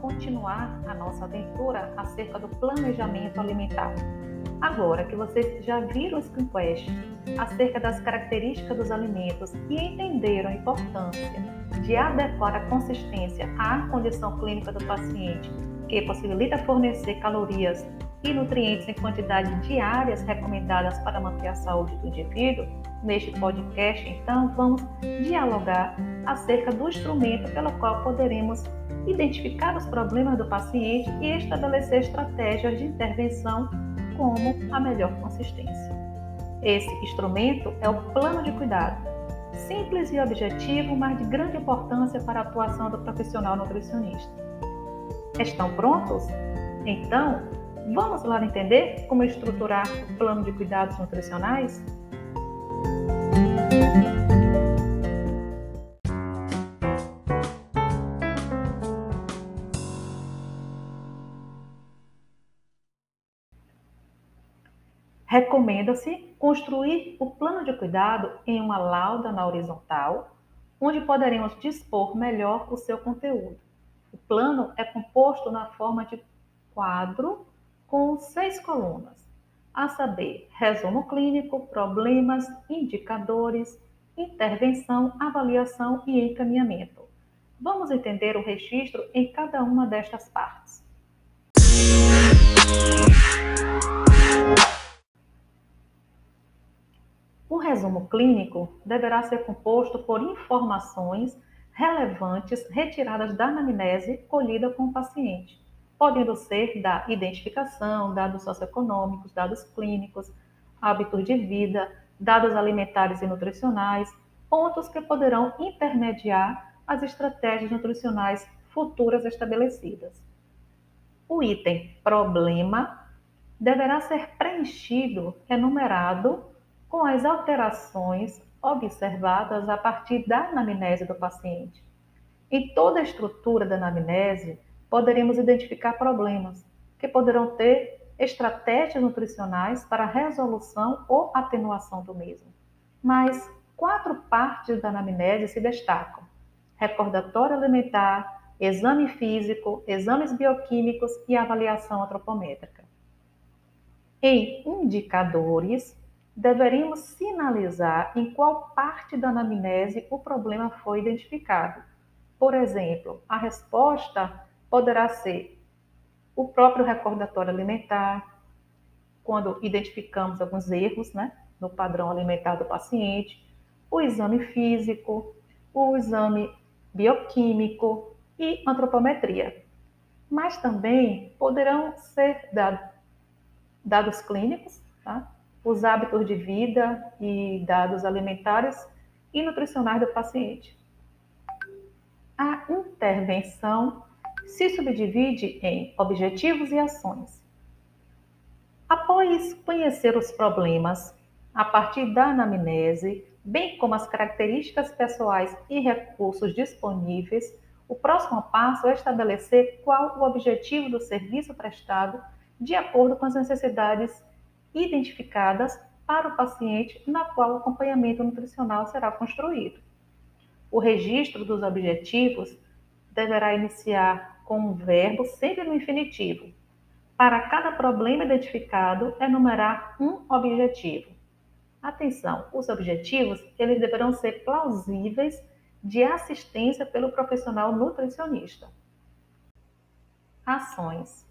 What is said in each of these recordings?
continuar a nossa aventura acerca do planejamento alimentar. Agora que vocês já viram o screencast acerca das características dos alimentos e entenderam a importância de adequar a consistência à condição clínica do paciente, que possibilita fornecer calorias e nutrientes em quantidades diárias recomendadas para manter a saúde do indivíduo, neste podcast, então, vamos dialogar acerca do instrumento pelo qual poderemos identificar os problemas do paciente e estabelecer estratégias de intervenção como a melhor consistência. Esse instrumento é o plano de cuidado, simples e objetivo, mas de grande importância para a atuação do profissional nutricionista. Estão prontos? Então, vamos lá entender como estruturar o plano de cuidados nutricionais? Recomenda-se construir o plano de cuidado em uma lauda na horizontal, onde poderemos dispor melhor o seu conteúdo. O plano é composto na forma de quadro com seis colunas, a saber, resumo clínico, problemas, indicadores, intervenção, avaliação e encaminhamento. Vamos entender o registro em cada uma destas partes. O resumo clínico deverá ser composto por informações relevantes retiradas da anamnese colhida com o paciente, podendo ser da identificação, dados socioeconômicos, dados clínicos, hábitos de vida, dados alimentares e nutricionais, pontos que poderão intermediar as estratégias nutricionais futuras estabelecidas. O item problema deverá ser preenchido, enumerado com as alterações observadas a partir da anamnese do paciente. Em toda a estrutura da anamnese, poderemos identificar problemas que poderão ter estratégias nutricionais para resolução ou atenuação do mesmo. Mas quatro partes da anamnese se destacam: recordatório alimentar, exame físico, exames bioquímicos e avaliação antropométrica. Em indicadores, deveríamos sinalizar em qual parte da anamnese o problema foi identificado. Por exemplo, a resposta poderá ser o próprio recordatório alimentar, quando identificamos alguns erros né, no padrão alimentar do paciente, o exame físico, o exame bioquímico e antropometria. Mas também poderão ser dados clínicos, tá? Os hábitos de vida e dados alimentares e nutricionais do paciente. A intervenção se subdivide em objetivos e ações. Após conhecer os problemas a partir da anamnese, bem como as características pessoais e recursos disponíveis, o próximo passo é estabelecer qual o objetivo do serviço prestado de acordo com as necessidades identificadas para o paciente na qual o acompanhamento nutricional será construído. O registro dos objetivos deverá iniciar com um verbo sempre no infinitivo. Para cada problema identificado, enumerar um objetivo. Atenção, os objetivos eles deverão ser plausíveis de assistência pelo profissional nutricionista. Ações.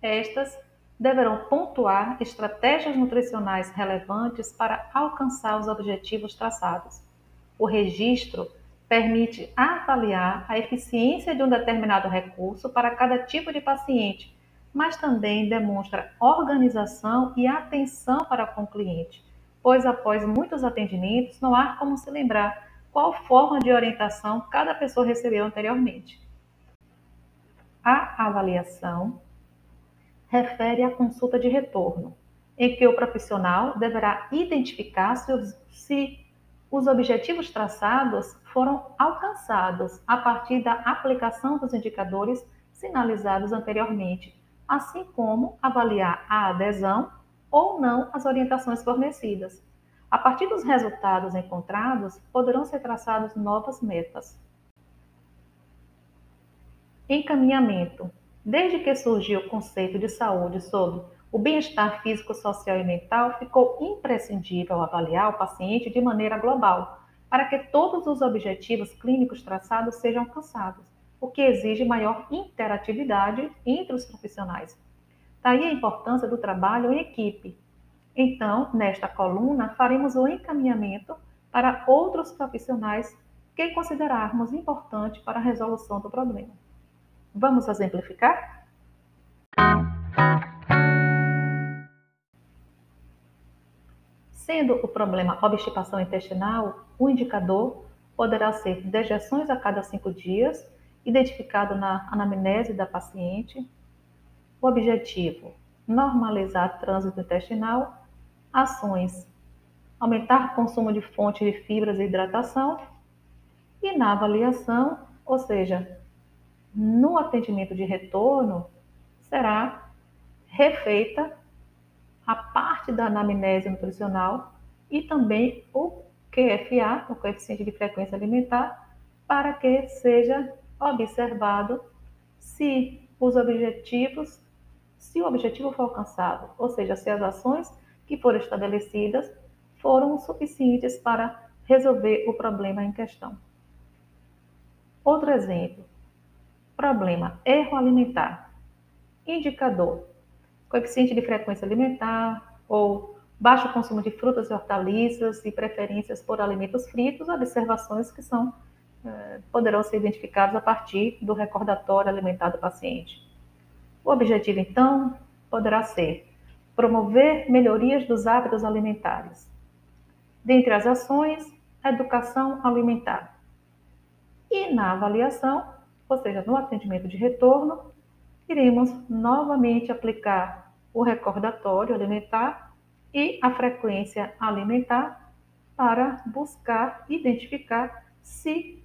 Estas deverão pontuar estratégias nutricionais relevantes para alcançar os objetivos traçados. O registro permite avaliar a eficiência de um determinado recurso para cada tipo de paciente, mas também demonstra organização e atenção para com o cliente, pois após muitos atendimentos não há como se lembrar qual forma de orientação cada pessoa recebeu anteriormente. A avaliação refere à consulta de retorno, em que o profissional deverá identificar se os, se os objetivos traçados foram alcançados a partir da aplicação dos indicadores sinalizados anteriormente, assim como avaliar a adesão ou não às orientações fornecidas. A partir dos resultados encontrados, poderão ser traçadas novas metas. Encaminhamento. Desde que surgiu o conceito de saúde sobre o bem-estar físico, social e mental, ficou imprescindível avaliar o paciente de maneira global, para que todos os objetivos clínicos traçados sejam alcançados, o que exige maior interatividade entre os profissionais. Daí a importância do trabalho em equipe. Então, nesta coluna, faremos o encaminhamento para outros profissionais que considerarmos importante para a resolução do problema. Vamos exemplificar? Sendo o problema obstipação intestinal, o indicador poderá ser dejeções a cada cinco dias, identificado na anamnese da paciente. O objetivo: normalizar trânsito intestinal, ações, aumentar o consumo de fontes de fibras e hidratação, e na avaliação, ou seja, no atendimento de retorno, será refeita a parte da anamnese nutricional e também o QFA, o coeficiente de frequência alimentar, para que seja observado se os objetivos, se o objetivo for alcançado, ou seja, se as ações que foram estabelecidas foram suficientes para resolver o problema em questão. Outro exemplo, problema erro alimentar. Indicador coeficiente de frequência alimentar ou baixo consumo de frutas e hortaliças e preferências por alimentos fritos, observações que são eh, poderão ser identificadas a partir do recordatório alimentar do paciente. O objetivo, então, poderá ser promover melhorias dos hábitos alimentares. Dentre as ações, educação alimentar. E na avaliação, ou seja, no atendimento de retorno, iremos novamente aplicar o recordatório alimentar e a frequência alimentar para buscar identificar se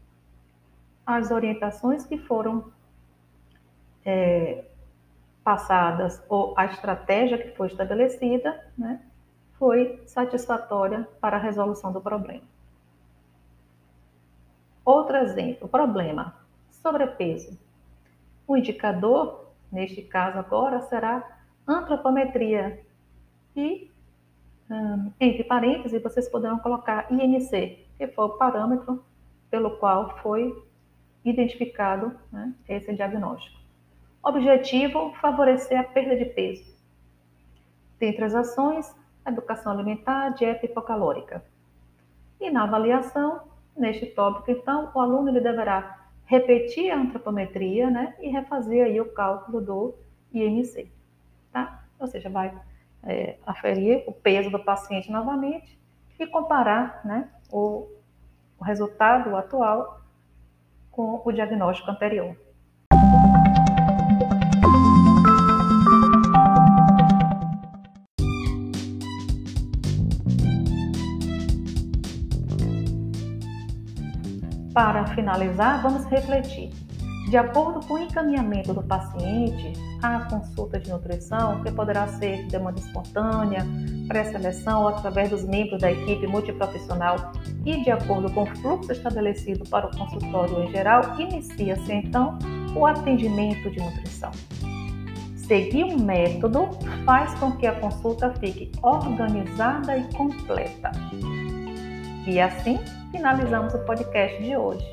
as orientações que foram é, passadas ou a estratégia que foi estabelecida né, foi satisfatória para a resolução do problema. Outro exemplo, problema, sobrepeso. O indicador neste caso agora, será antropometria. E, hum, entre parênteses, vocês poderão colocar INC, que foi o parâmetro pelo qual foi identificado né, esse diagnóstico. Objetivo: favorecer a perda de peso. Dentre as ações, educação alimentar, dieta hipocalórica. E na avaliação, neste tópico, então, o aluno ele deverá repetir a antropometria, né, e refazer aí o cálculo do IMC, tá? Ou seja, vai é, aferir o peso do paciente novamente e comparar, né, o, o resultado atual com o diagnóstico anterior. Para finalizar, vamos refletir. De acordo com o encaminhamento do paciente à consulta de nutrição, que poderá ser de demanda espontânea, pré-seleção ou através dos membros da equipe multiprofissional e de acordo com o fluxo estabelecido para o consultório em geral, inicia-se então o atendimento de nutrição. Seguir um método faz com que a consulta fique organizada e completa. E assim, finalizamos o podcast de hoje.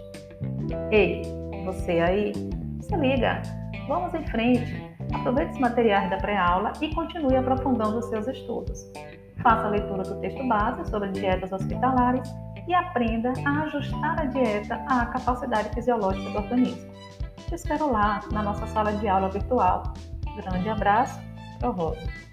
Ei, você aí, se liga, vamos em frente. Aproveite os materiais da pré-aula e continue aprofundando os seus estudos. Faça a leitura do texto base sobre dietas hospitalares e aprenda a ajustar a dieta à capacidade fisiológica do organismo. Te espero lá na nossa sala de aula virtual. Grande abraço, Pro Rosa.